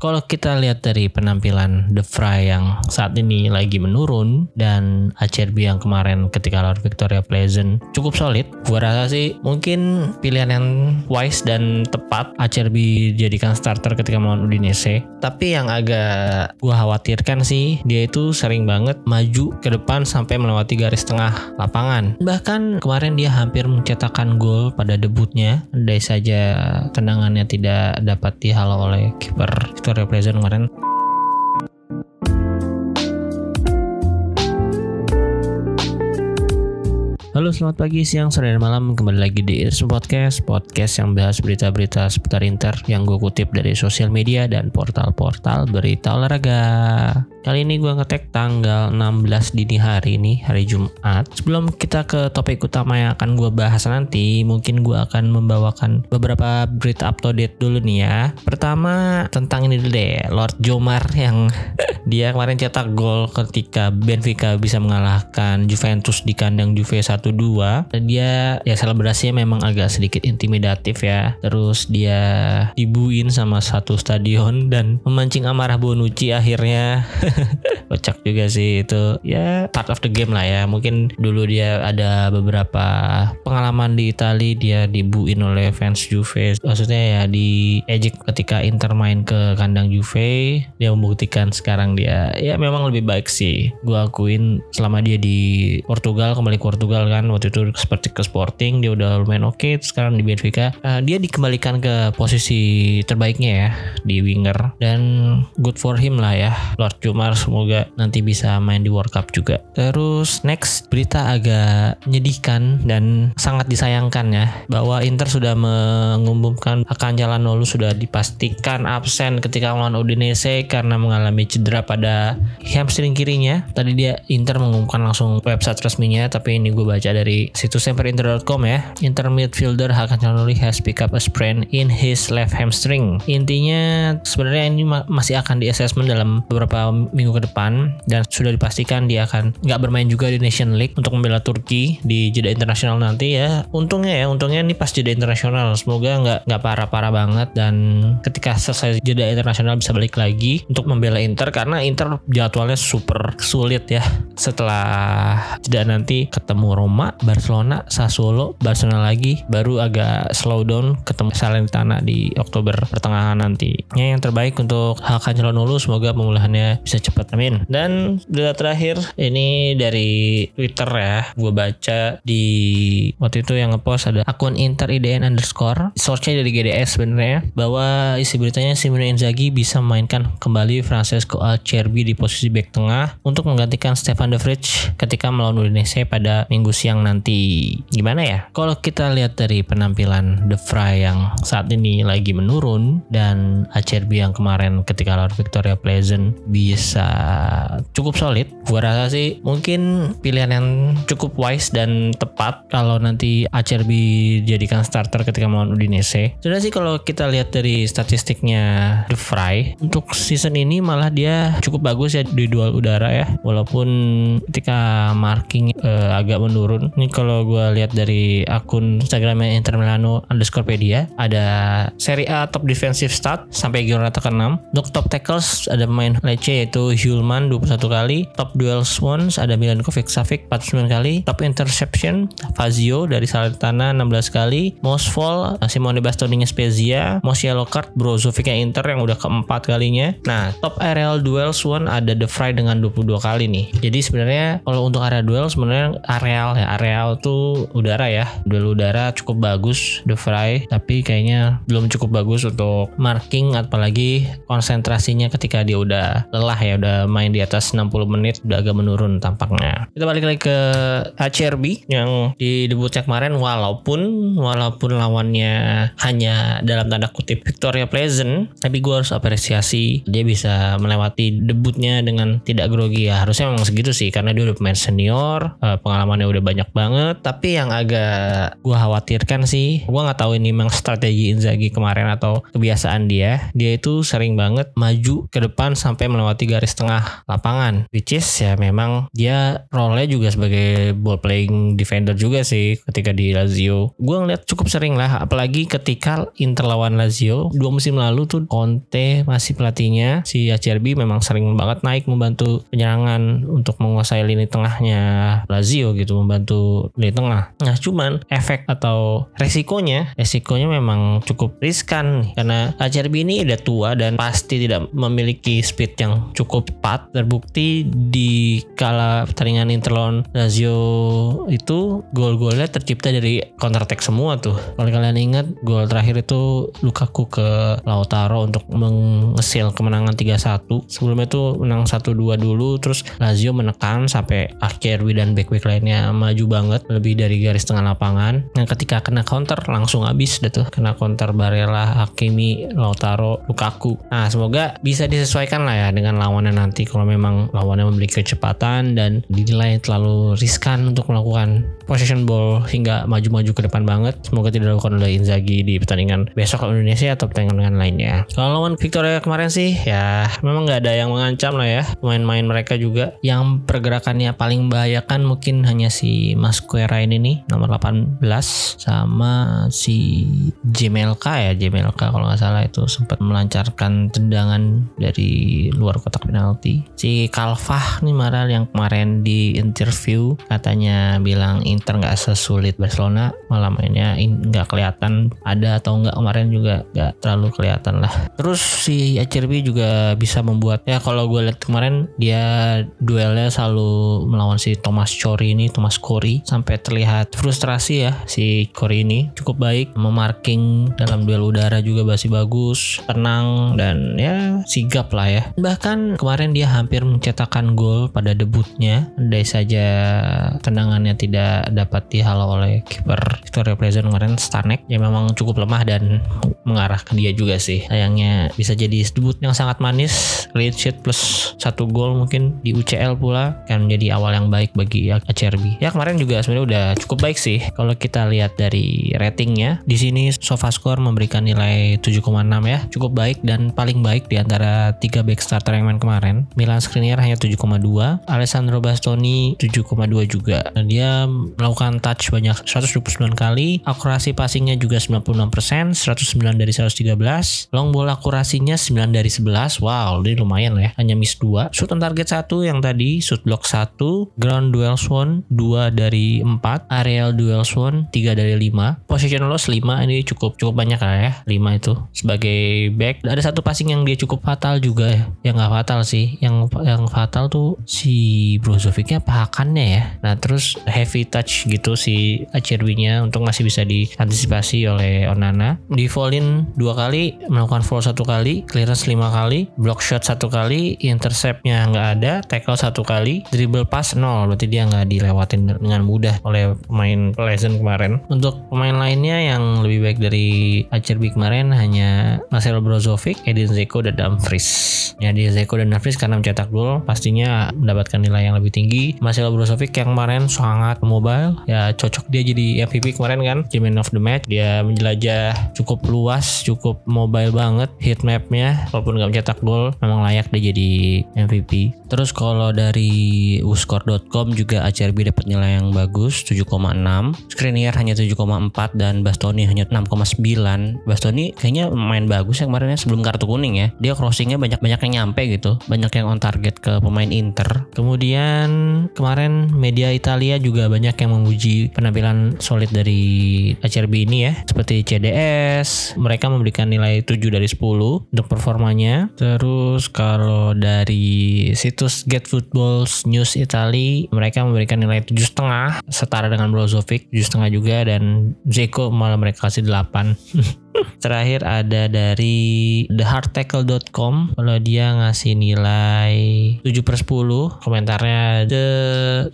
Kalau kita lihat dari penampilan The Fry yang saat ini lagi menurun dan Acerbi yang kemarin ketika lawan Victoria Pleasant cukup solid, gua rasa sih mungkin pilihan yang wise dan tepat Acerbi jadikan starter ketika melawan Udinese. Tapi yang agak gua khawatirkan sih dia itu sering banget maju ke depan sampai melewati garis tengah lapangan. Bahkan kemarin dia hampir mencetakkan gol pada debutnya, andai saja tendangannya tidak dapat dihalau oleh kiper Pleasant kemarin. Halo selamat pagi, siang, sore, dan malam. Kembali lagi di Irsum Podcast Podcast yang bahas berita-berita seputar inter Yang gue kutip dari sosial media dan portal-portal berita olahraga. Kali ini gue ngetek tanggal 16 dini hari ini hari Jumat. Sebelum kita ke topik utama yang akan gue bahas nanti Mungkin gue akan membawakan beberapa berita up to date dulu nih ya. Pertama tentang ini dulu deh, Lord Jomar yang dia kemarin cetak gol ketika Benfica bisa mengalahkan Juventus di kandang Juve 1 112 dia ya selebrasinya memang agak sedikit intimidatif ya. Terus dia dibuin sama satu stadion dan memancing amarah Bonucci akhirnya. Kocak juga sih itu. Ya part of the game lah ya. Mungkin dulu dia ada beberapa pengalaman di Itali dia dibuin oleh fans Juve. Maksudnya ya di ejek ketika Inter main ke kandang Juve dia membuktikan sekarang dia ya memang lebih baik sih. Gue akuin selama dia di Portugal kembali ke Portugal kan waktu itu seperti ke Sporting dia udah lumayan oke okay, sekarang di Benfica uh, dia dikembalikan ke posisi terbaiknya ya di winger dan good for him lah ya Lord Juma Umar semoga nanti bisa main di World Cup juga. Terus next berita agak menyedihkan dan sangat disayangkan ya bahwa Inter sudah mengumumkan akan jalan Nolu sudah dipastikan absen ketika melawan Udinese karena mengalami cedera pada hamstring kirinya. Tadi dia Inter mengumumkan langsung website resminya tapi ini gue baca dari situs semperinter.com ya. Inter midfielder Hakan Calhanoglu has pick up a sprain in his left hamstring. Intinya sebenarnya ini masih akan di assessment dalam beberapa minggu ke depan dan sudah dipastikan dia akan nggak bermain juga di Nation League untuk membela Turki di jeda internasional nanti ya. Untungnya ya, untungnya ini pas jeda internasional. Semoga nggak nggak parah-parah banget dan ketika selesai jeda internasional bisa balik lagi untuk membela Inter karena Inter jadwalnya super sulit ya. Setelah jeda nanti ketemu Roma, Barcelona, Sassuolo, Barcelona lagi, baru agak slow down ketemu Salernitana di Oktober pertengahan nanti. Ya, yang terbaik untuk Hakan Calhanoglu semoga pemulihannya bisa cepat. Amin. Dan berita terakhir ini dari Twitter ya. Gue baca di waktu itu yang ngepost ada akun Inter IDN underscore. Source-nya dari GDS sebenarnya bahwa isi beritanya Simone Inzaghi bisa memainkan kembali Francesco Acerbi di posisi back tengah untuk menggantikan Stefan De Vrij ketika melawan Udinese pada minggu siang nanti gimana ya kalau kita lihat dari penampilan The Fry yang saat ini lagi menurun dan Acerbi yang kemarin ketika lawan Victoria Pleasant bisa cukup solid. Gua rasa sih mungkin pilihan yang cukup wise dan tepat kalau nanti Acerbi jadikan starter ketika melawan Udinese. Sudah sih kalau kita lihat dari statistiknya The Fry untuk season ini malah dia cukup bagus ya di dual udara ya. Walaupun ketika marking uh, agak menurun. Ini kalau gue lihat dari akun Instagramnya Inter Milano underscore pedia ada Serie A top defensive stat sampai Giornata ke-6. Untuk top tackles ada pemain Lecce yaitu Hulman 21 kali, top duel Swans ada Milankovic Savic 49 kali, top interception Fazio dari Salernitana 16 kali, most fall Simone Bastoni Spezia, most yellow card Brozovic yang Inter yang udah keempat kalinya. Nah, top aerial duel Swan ada The Fry dengan 22 kali nih. Jadi sebenarnya kalau untuk area duel sebenarnya areal areal tuh udara ya. Duel udara cukup bagus The Fry, tapi kayaknya belum cukup bagus untuk marking apalagi konsentrasinya ketika dia udah lelah ya udah main di atas 60 menit udah agak menurun tampaknya. Kita balik lagi ke HCRB yang di debutnya kemarin walaupun walaupun lawannya hanya dalam tanda kutip Victoria Pleasant tapi gue harus apresiasi dia bisa melewati debutnya dengan tidak grogi ya harusnya memang segitu sih karena dia udah pemain senior eh, pengalamannya udah banyak banget. Tapi yang agak gue khawatirkan sih, gue nggak tahu ini memang strategi Inzaghi kemarin atau kebiasaan dia. Dia itu sering banget maju ke depan sampai melewati garis tengah lapangan. Which is ya memang dia role-nya juga sebagai ball playing defender juga sih ketika di Lazio. Gue ngeliat cukup sering lah, apalagi ketika Inter lawan Lazio dua musim lalu tuh Conte masih pelatihnya si ACRB memang sering banget naik membantu penyerangan untuk menguasai lini tengahnya Lazio gitu membantu lini tengah. Nah cuman efek atau resikonya resikonya memang cukup riskan karena ACRB ini udah tua dan pasti tidak memiliki speed yang cukup cepat terbukti di kala pertandingan Inter lawan Lazio itu gol-golnya tercipta dari counter attack semua tuh kalau kalian ingat gol terakhir itu Lukaku ke Lautaro untuk mengesil kemenangan 3-1. Sebelumnya itu menang 1-2 dulu terus Lazio menekan sampai Acerbi dan back-back lainnya maju banget lebih dari garis tengah lapangan. Yang ketika kena counter langsung habis deh tuh. Kena counter Barella, Hakimi, Lautaro, Lukaku. Nah, semoga bisa disesuaikan lah ya dengan lawannya nanti kalau memang lawannya memiliki kecepatan dan dinilai terlalu riskan untuk melakukan possession ball hingga maju-maju ke depan banget. Semoga tidak dilakukan oleh Inzaghi di pertandingan besok Indonesia atau pertandingan lainnya. Kalau lawan Victoria kemarin sih ya memang nggak ada yang mengancam lah ya main-main mereka juga. Yang pergerakannya paling membahayakan mungkin hanya si Masquera ini nih nomor 18 sama si Jemelka ya Jemelka kalau nggak salah itu sempat melancarkan tendangan dari luar kotak penalti. Si Kalfah nih Maral yang kemarin di interview katanya bilang Inter nggak sesulit Barcelona malam mainnya nggak kelihatan ada atau nggak. Kemarin juga nggak terlalu kelihatan lah. Terus si Acerbi juga bisa membuat ya kalau gue lihat kemarin dia duelnya selalu melawan si Thomas Cori ini Thomas Corey sampai terlihat frustrasi ya si Corey ini. Cukup baik memarking dalam duel udara juga masih bagus tenang dan ya sigap lah ya. Bahkan kemarin dia hampir mencetakkan gol pada debutnya. Andai saja tendangannya tidak dapat dihalau oleh kiper Victoria Pleasant kemarin Stanek yang memang cukup lemah dan mengarah ke dia juga sih. Sayangnya bisa jadi debut yang sangat manis, clean sheet plus satu gol mungkin di UCL pula kan menjadi awal yang baik bagi Acerbi. Ya kemarin juga sebenarnya udah cukup baik sih kalau kita lihat dari ratingnya. Di sini SofaScore memberikan nilai 7,6 ya, cukup baik dan paling baik di antara tiga back starter yang main kemarin. Milan Skriniar hanya 7,2, Alessandro Bastoni 7,2 juga. Dan dia melakukan touch banyak 129 kali, akurasi passingnya juga 96%, 109 dari 113, long ball akurasinya 9 dari 11, wow ini lumayan lah ya, hanya miss 2, shoot on target 1 yang tadi, shoot block 1, ground duel won 2 dari 4, aerial duel won 3 dari 5, position loss 5, ini cukup cukup banyak lah ya, 5 itu sebagai back. Ada satu passing yang dia cukup fatal juga ya, yang nggak fatal sih, yang yang fatal tuh si Brozovicnya pahakannya ya. Nah terus heavy touch gitu si Acerbi-nya untuk masih bisa diantisipasi oleh Onana. Di fallin dua kali, melakukan fall satu kali, clearance lima kali, block shot satu kali, interceptnya nggak ada, tackle satu kali, dribble pass nol, berarti dia nggak dilewatin dengan mudah oleh pemain Pleasant kemarin. Untuk pemain lainnya yang lebih baik dari Acerbi kemarin hanya Marcelo Brozovic, Edin Zeko, dan Dumfries. Ya, Edin Zeko dan Dumfries karena mencetak gol pastinya mendapatkan nilai yang lebih tinggi. Marcelo Brozovic yang kemarin sangat mobile, ya cocok dia jadi MVP kemarin kan, man of the match. Dia menjelajah cukup luas, cukup mobile banget heat mapnya, walaupun nggak mencetak gol, memang layak dia jadi MVP. Terus kalau dari uscore.com juga ACRB dapat nilai yang bagus 7,6, Skriniar hanya 7,4 dan Bastoni hanya 6,9. Bastoni kayaknya main bagus ya kemarin ya sebelum kartu kuning ya. Dia crossingnya banyak-banyak yang nyampe gitu, banyak yang on target ke pemain Inter. Kemudian kemarin media Italia juga banyak yang memuji penampilan solid dari ACRB ini ya, seperti CDS. Mereka memberikan nilai 7 dari 10 untuk performanya. Terus kalau dari situs Get Football News Italy, mereka memberikan nilai tujuh setengah setara dengan Brozovic tujuh setengah juga dan Zeko malah mereka kasih 8 Terakhir ada dari thehardtackle.com kalau dia ngasih nilai 7 per 10 komentarnya the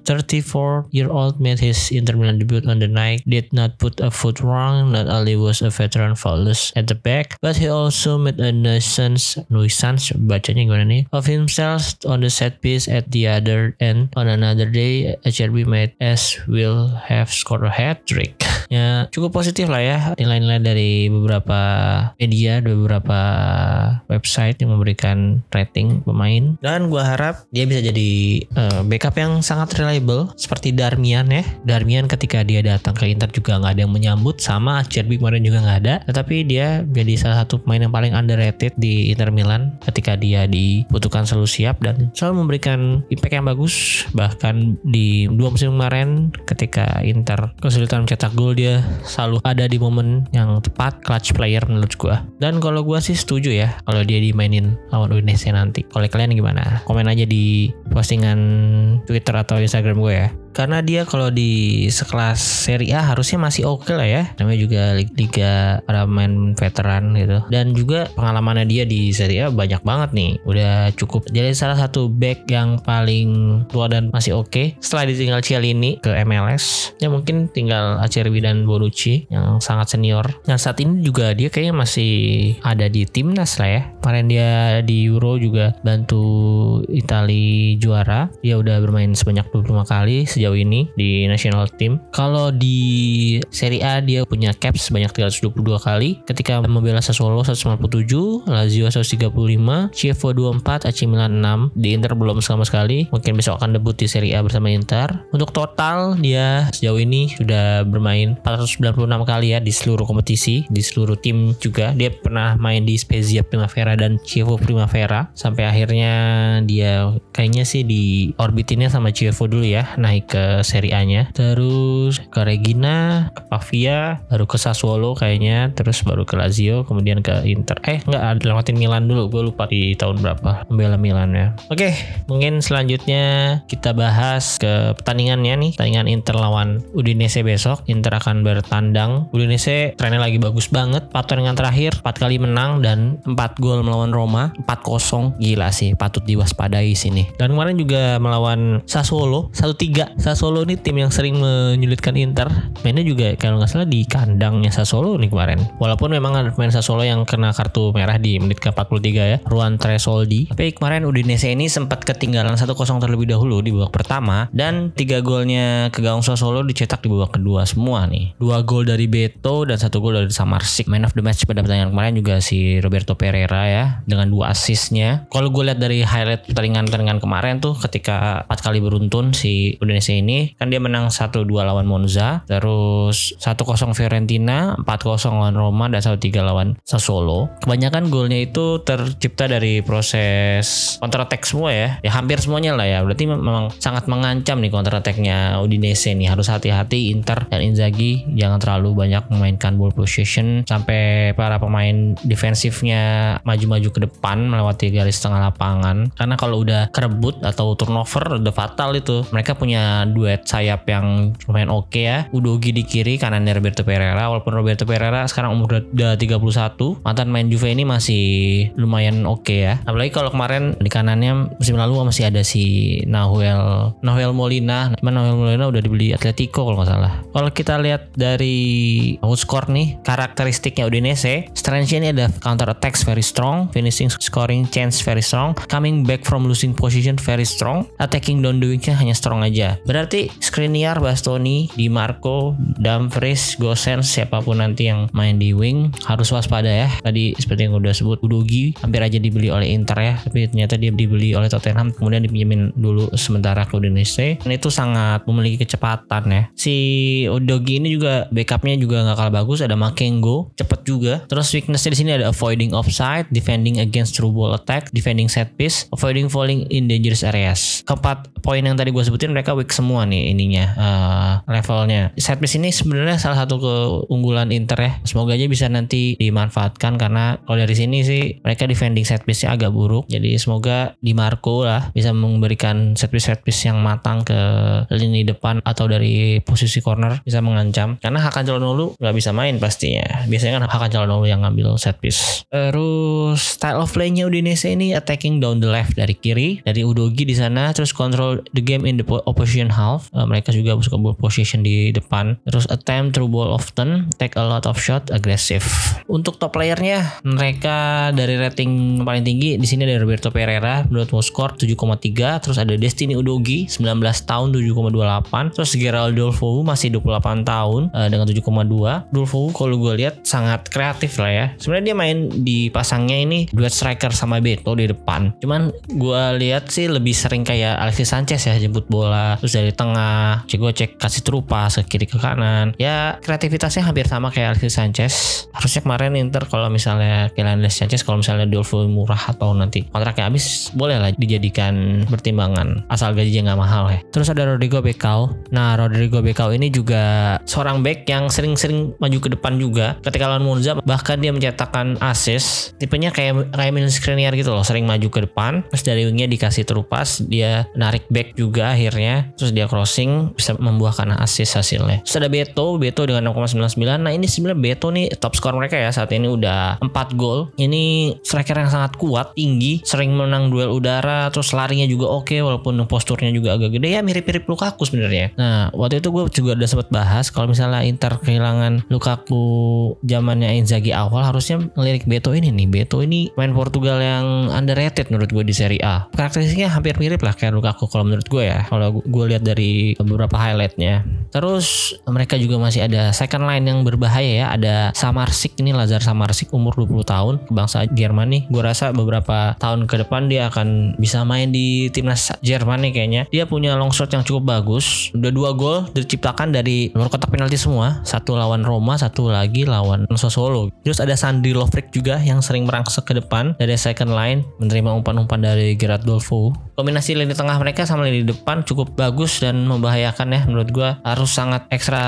34 year old made his Inter debut on the night did not put a foot wrong not only was a veteran faultless at the back but he also made a nuisance nuisance bacanya gimana nih? Of himself on the set piece at the other end on another day HRB made as will have scored a hat trick ya cukup positif lah ya nilai-nilai dari beberapa media beberapa website yang memberikan rating pemain. Dan gua harap dia bisa jadi uh, backup yang sangat reliable seperti Darmian ya. Darmian ketika dia datang ke Inter juga nggak ada yang menyambut sama Cherby kemarin juga nggak ada. Tetapi dia jadi salah satu pemain yang paling underrated di Inter Milan ketika dia dibutuhkan selalu siap dan selalu memberikan impact yang bagus. Bahkan di dua musim kemarin ketika Inter kesulitan mencetak gol dia selalu ada di momen yang tepat clutch player menurut gua. Dan kalau gua sih setuju ya kalau dia dimainin lawan Udinese nanti. Kalau kalian gimana? Komen aja di postingan Twitter atau Instagram gue ya karena dia kalau di sekelas Serie A harusnya masih oke okay lah ya. Namanya juga liga para main veteran gitu. Dan juga pengalamannya dia di Serie A banyak banget nih. Udah cukup jadi salah satu back yang paling tua dan masih oke. Okay. setelah ditinggal Cialini ke MLS ya mungkin tinggal Acerbi dan Bonucci yang sangat senior. Dan saat ini juga dia kayaknya masih ada di timnas lah ya. Kemarin dia di Euro juga bantu Italia juara. Dia udah bermain sebanyak 25 kali sejak sejauh ini di national team. Kalau di Serie A dia punya caps sebanyak 322 kali ketika membela Sassuolo 157, Lazio 135, Chievo 24, AC Milan 6. Di Inter belum sama sekali. Mungkin besok akan debut di Serie A bersama Inter. Untuk total dia sejauh ini sudah bermain 496 kali ya di seluruh kompetisi, di seluruh tim juga. Dia pernah main di Spezia Primavera dan Chievo Primavera sampai akhirnya dia kayaknya sih di orbitinnya sama Chievo dulu ya, naik ke Serie A-nya. Terus ke Regina, ke Pavia, baru ke Sassuolo kayaknya, terus baru ke Lazio, kemudian ke Inter. Eh, nggak lewatin Milan dulu. Gue lupa di tahun berapa membela Milan ya. Oke, mungkin selanjutnya kita bahas ke pertandingannya nih. Pertandingan Inter lawan Udinese besok. Inter akan bertandang. Udinese trennya lagi bagus banget. 4 pertandingan terakhir 4 kali menang dan 4 gol melawan Roma. 4-0. Gila sih, patut diwaspadai sini. Dan kemarin juga melawan Sassuolo 1-3 Sassuolo ini tim yang sering menyulitkan Inter. Mainnya juga kalau nggak salah di kandangnya Sassuolo nih kemarin. Walaupun memang ada pemain Sassuolo yang kena kartu merah di menit ke-43 ya, Ruan Tresoldi. Tapi kemarin Udinese ini sempat ketinggalan 1-0 terlebih dahulu di babak pertama dan tiga golnya ke gawang Sassuolo dicetak di babak kedua semua nih. Dua gol dari Beto dan satu gol dari Samarsik. Man of the match pada pertandingan kemarin juga si Roberto Pereira ya dengan dua assistnya. Kalau gue lihat dari highlight pertandingan-pertandingan kemarin tuh ketika empat kali beruntun si Udinese ini kan dia menang 1-2 lawan Monza, terus 1-0 Fiorentina, 4-0 lawan Roma dan 1-3 lawan Sassuolo. Kebanyakan golnya itu tercipta dari proses counter attack semua ya. Ya hampir semuanya lah ya. Berarti memang sangat mengancam nih counter attacknya Udinese nih. Harus hati-hati Inter dan Inzaghi jangan terlalu banyak memainkan ball possession sampai para pemain defensifnya maju-maju ke depan melewati garis tengah lapangan. Karena kalau udah kerebut atau turnover udah fatal itu. Mereka punya duet sayap yang lumayan oke okay ya. Udogi di kiri, kanannya Roberto Pereira. Walaupun Roberto Pereira sekarang umur udah 31, mantan main Juve ini masih lumayan oke okay ya. Apalagi kalau kemarin di kanannya musim lalu masih ada si Nahuel Nahuel Molina. Cuman Nahuel Molina udah dibeli Atletico kalau nggak salah. Kalau kita lihat dari score nih, karakteristiknya Udinese, strength ini ada counter attacks very strong, finishing scoring chance very strong, coming back from losing position very strong, attacking down doingnya hanya strong aja. Berarti Skriniar, Bastoni, Di Marco, Dumfries, Gosens, siapa pun nanti yang main di wing harus waspada ya. Tadi seperti yang udah sebut Udogi hampir aja dibeli oleh Inter ya, tapi ternyata dia dibeli oleh Tottenham kemudian dipinjemin dulu sementara ke Udinese. Dan itu sangat memiliki kecepatan ya. Si Udogi ini juga backupnya juga nggak kalah bagus, ada Makengo, cepet juga. Terus weaknessnya di sini ada avoiding offside, defending against through ball attack, defending set piece, avoiding falling in dangerous areas. Keempat poin yang tadi gue sebutin mereka weak semua nih ininya uh, levelnya. Set piece ini sebenarnya salah satu keunggulan Inter ya. Semoga aja bisa nanti dimanfaatkan karena kalau dari sini sih mereka defending set piece-nya agak buruk. Jadi semoga di Marco lah bisa memberikan set piece set piece yang matang ke lini depan atau dari posisi corner bisa mengancam. Karena Hakan Calhanoglu nggak bisa main pastinya. Biasanya kan Hakan Calhanoglu yang ngambil set piece. Terus style of play-nya Udinese ini attacking down the left dari kiri dari Udogi di sana terus control the game in the opposition half. Uh, mereka juga suka ball position di depan. Terus attempt through ball often, take a lot of shot, agresif. Untuk top playernya mereka dari rating paling tinggi di sini ada Roberto Pereira menurut score 7,3 terus ada Destiny Udogi 19 tahun 7,28 terus Geraldo Dolfo masih 28 tahun uh, dengan 7,2 Dolfo kalau gue lihat sangat kreatif lah ya sebenarnya dia main di pasangnya ini duet striker sama Beto di depan cuman gue lihat sih lebih sering kayak Alexis Sanchez ya jemput bola terus dari tengah cek cek kasih terupas ke kiri ke kanan. Ya kreativitasnya hampir sama kayak Alexis Sanchez. Harusnya kemarin Inter kalau misalnya Kylian Sanchez kalau misalnya Dolfo murah atau nanti kontraknya habis boleh lah dijadikan pertimbangan. Asal gajinya nggak mahal ya. Terus ada Rodrigo Becao nah Rodrigo Becao ini juga seorang back yang sering-sering maju ke depan juga. Ketika lawan Monza bahkan dia mencetakkan assist. Tipenya kayak Milan Skriniar gitu loh sering maju ke depan. Terus dari wingnya dikasih terupas dia narik back juga akhirnya. Terus dia crossing bisa membuahkan assist hasilnya. Terus ada Beto Beto dengan 6,99 nah ini sebenarnya Beto nih top skor mereka ya saat ini udah 4 gol. Ini striker yang sangat kuat tinggi sering menang duel udara terus larinya juga oke walaupun posturnya juga agak gede. Ya mirip-mirip Lukaku sebenarnya. Nah waktu itu gue juga udah sempat bahas kalau misalnya Inter kehilangan Lukaku zamannya Inzaghi awal harusnya ngelirik Beto ini nih. Beto ini main Portugal yang underrated menurut gue di Serie A. Karakteristiknya hampir mirip lah kayak Lukaku kalau menurut gue ya. Kalau gue lihat dari beberapa highlightnya. Terus mereka juga masih ada second line yang berbahaya ya. Ada Samarsik ini Lazar Samarsik umur 20 tahun bangsa Jerman nih. Gue rasa beberapa tahun ke depan dia akan bisa main di timnas Jerman nih kayaknya. Dia punya long shot yang cukup bagus. Udah dua gol diciptakan dari luar kotak penalti semua. Satu lawan Roma satu lagi lawan Solo. Terus ada Sandri Lovric juga yang sering merangsek ke depan dari second line menerima umpan-umpan dari Gerard Dolfo kombinasi lini tengah mereka sama lini depan cukup bagus dan membahayakan ya menurut gue harus sangat ekstra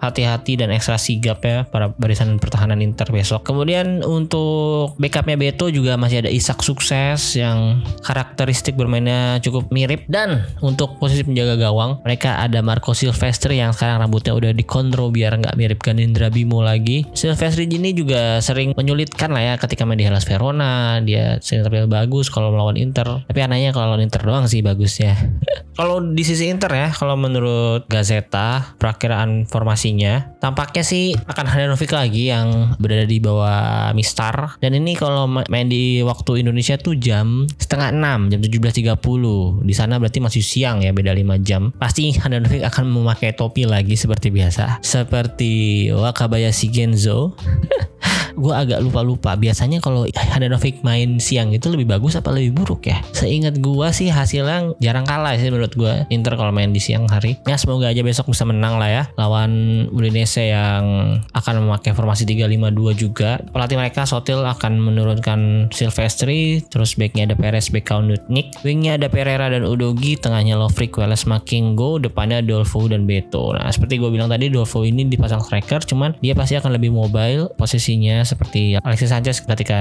hati-hati dan ekstra sigap ya para barisan pertahanan Inter besok kemudian untuk backupnya Beto juga masih ada Isak Sukses yang karakteristik bermainnya cukup mirip dan untuk posisi penjaga gawang mereka ada Marco Silvestri yang sekarang rambutnya udah dikondro biar nggak mirip Ganindra Bimo lagi. Silvestri ini juga sering menyulitkan lah ya ketika main di Hellas Verona. Dia sering tampil bagus kalau melawan Inter. Tapi anehnya kalau lawan Inter doang sih bagusnya. kalau di sisi Inter ya, kalau menurut Gazeta perakiraan formasinya tampaknya sih akan Handanovic lagi yang berada di bawah Mistar. Dan ini kalau main di waktu Indonesia tuh jam setengah 6, jam 17.30. Di sana berarti masih siang ya, beda 5 jam. Pasti Handanovic akan memakai topi lagi seperti biasa. Seperti Wakabayashi Genzo. gue agak lupa-lupa. Biasanya kalau Handanovic main siang itu lebih bagus apa lebih buruk ya? Seingat gue sih hasilnya jarang kalah sih menurut gue. Inter kalau main di siang hari. Ya semoga aja besok bisa menang lah ya. Lawan Udinese yang akan memakai formasi 3-5-2 juga. Pelatih mereka Sotil akan menurunkan Silvestri. Terus backnya ada Perez, Bekau, Nutnik. Wingnya ada Pereira dan Udogi. Tengahnya Lovric, Welles, Makingo. Depannya Dolfo dan Beto. Nah seperti gue bilang tadi Dolfo ini dipasang striker. Cuman dia pasti akan lebih mobile posisinya seperti Alexis Sanchez ketika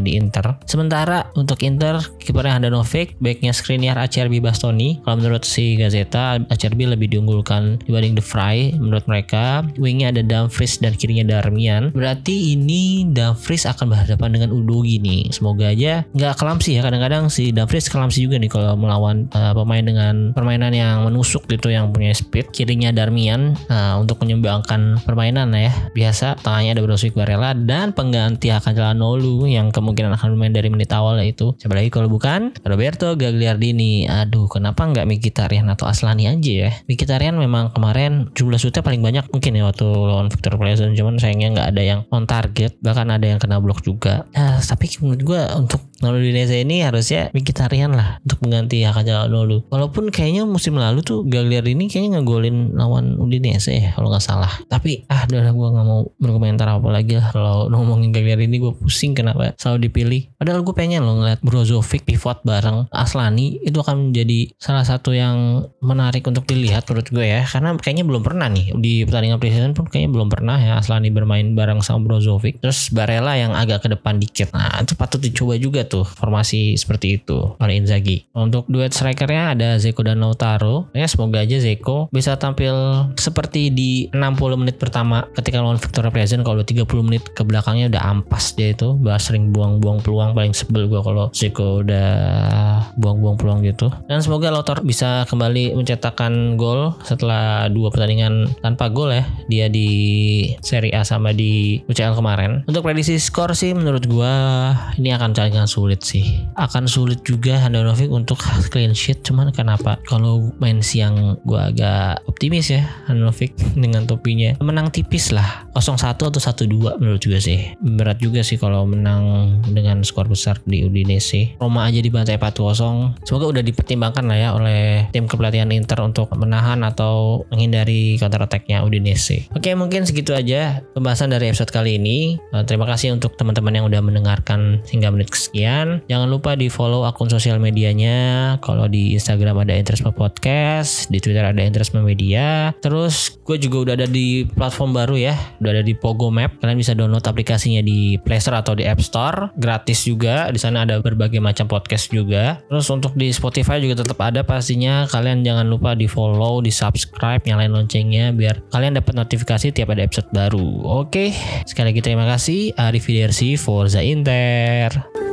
di Inter. Sementara untuk Inter kipernya Handanovic, backnya Skriniar, Acerbi, Bastoni. Kalau menurut si Gazeta, Acerbi lebih diunggulkan dibanding De Vrij menurut mereka. Wingnya ada Dumfries dan kirinya Darmian. Berarti ini Dumfries akan berhadapan dengan Udogi nih. Semoga aja nggak kelamsi ya. Kadang-kadang si Dumfries kelamsi juga nih kalau melawan uh, pemain dengan permainan yang menusuk gitu yang punya speed. Kirinya Darmian uh, untuk menyumbangkan permainan ya. Biasa tengahnya ada Brozovic Barella dan pengganti akan Calhanoglu yang kemungkinan akan bermain dari menit awal yaitu siapa lagi kalau bukan Roberto Gagliardini. Aduh, kenapa nggak Mkhitaryan atau Aslani aja ya? Mkhitaryan memang kemarin jumlah shootnya paling banyak mungkin ya lawan Victor Pleasant cuman sayangnya nggak ada yang on target bahkan ada yang kena blok juga. Nah, tapi menurut gue untuk Kalau Udinese ini harusnya Mkhitaryan lah untuk mengganti Hakan Calhanoglu. Walaupun kayaknya musim lalu tuh Gagliardini ini kayaknya ngegolin lawan Udinese ya kalau nggak salah. Tapi ah udah gue nggak mau berkomentar apa lagi lah kalau ngomongin Gagliardini gue pusing kenapa selalu dipilih. Padahal gue pengen loh ngeliat Brozovic pivot bareng Aslani itu akan menjadi salah satu yang menarik untuk dilihat menurut gue ya karena kayaknya belum pernah nih di pertandingan preseason pun kayaknya belum pernah ya Aslani bermain bareng sama Brozovic. Terus Barella yang agak ke depan dikit. Nah itu patut dicoba juga tuh formasi seperti itu oleh Inzaghi. Untuk duet strikernya ada Zeko dan Lautaro. Ya semoga aja Zeko bisa tampil seperti di 60 menit pertama ketika lawan Victoria Pleasant kalau 30 menit ke belakangnya udah ampas dia itu bahas sering buang-buang peluang paling sebel gue kalau Zeko udah buang-buang peluang gitu dan semoga Lautaro bisa kembali mencetakkan gol setelah dua pertandingan tanpa gol ya dia di Serie A sama di UCL kemarin untuk prediksi skor sih menurut gue ini akan sangat sulit sih. Akan sulit juga Handanovic untuk clean sheet cuman kenapa? Kalau main siang gue agak optimis ya Handanovic dengan topinya. Menang tipis lah 0-1 atau 1-2 menurut juga sih. Berat juga sih kalau menang dengan skor besar di Udinese. Roma aja dibantai 4-0 semoga udah dipertimbangkan lah ya oleh tim kepelatihan Inter untuk menahan atau menghindari counter attacknya Udinese. Oke mungkin segitu aja pembahasan dari episode kali ini. Eh, terima kasih untuk teman-teman yang udah mendengarkan hingga menit kesekian jangan lupa di follow akun sosial medianya. Kalau di Instagram ada Interest Podcast di Twitter ada Interest Media. Terus gue juga udah ada di platform baru ya udah ada di Pogo Map. Kalian bisa download aplikasinya di Play Store atau di App Store. Gratis juga di sana ada berbagai macam podcast juga. Terus untuk di Spotify juga tetap ada pastinya. Kalian jangan lupa di follow di subscribe nyalain loncengnya biar kalian dapat notifikasi tiap ada episode baru. Oke sekali lagi terima kasih. Arif Forza Inter